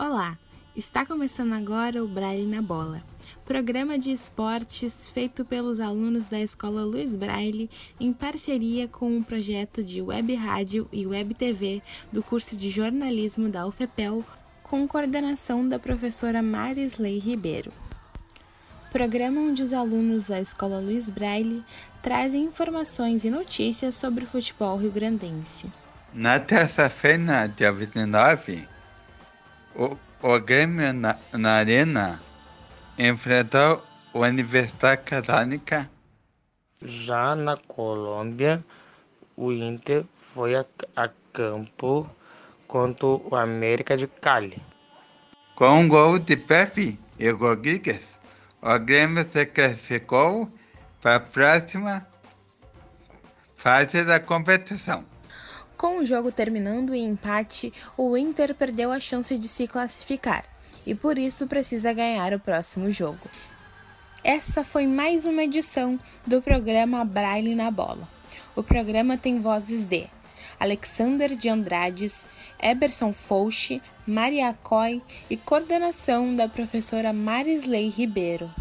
Olá, está começando agora o Braille na Bola, programa de esportes feito pelos alunos da Escola Luiz Braille em parceria com o projeto de Web Rádio e Web TV do curso de jornalismo da UFPEL, com coordenação da professora Marisley Ribeiro. Programa onde os alunos da Escola Luiz Braille trazem informações e notícias sobre o futebol rio-grandense. Na terça-feira, dia 29, o, o Grêmio na, na Arena enfrentou o Universidade Católica. Já na Colômbia, o Inter foi a, a campo contra o América de Cali. Com um gol de Pepe e Rodrigues, o Grêmio se classificou para a próxima fase da competição. Com o jogo terminando em empate, o Inter perdeu a chance de se classificar e por isso precisa ganhar o próximo jogo. Essa foi mais uma edição do programa Braille na Bola. O programa tem vozes de Alexander de Andrades, Eberson Fouche, Maria Coy e coordenação da professora Marisley Ribeiro.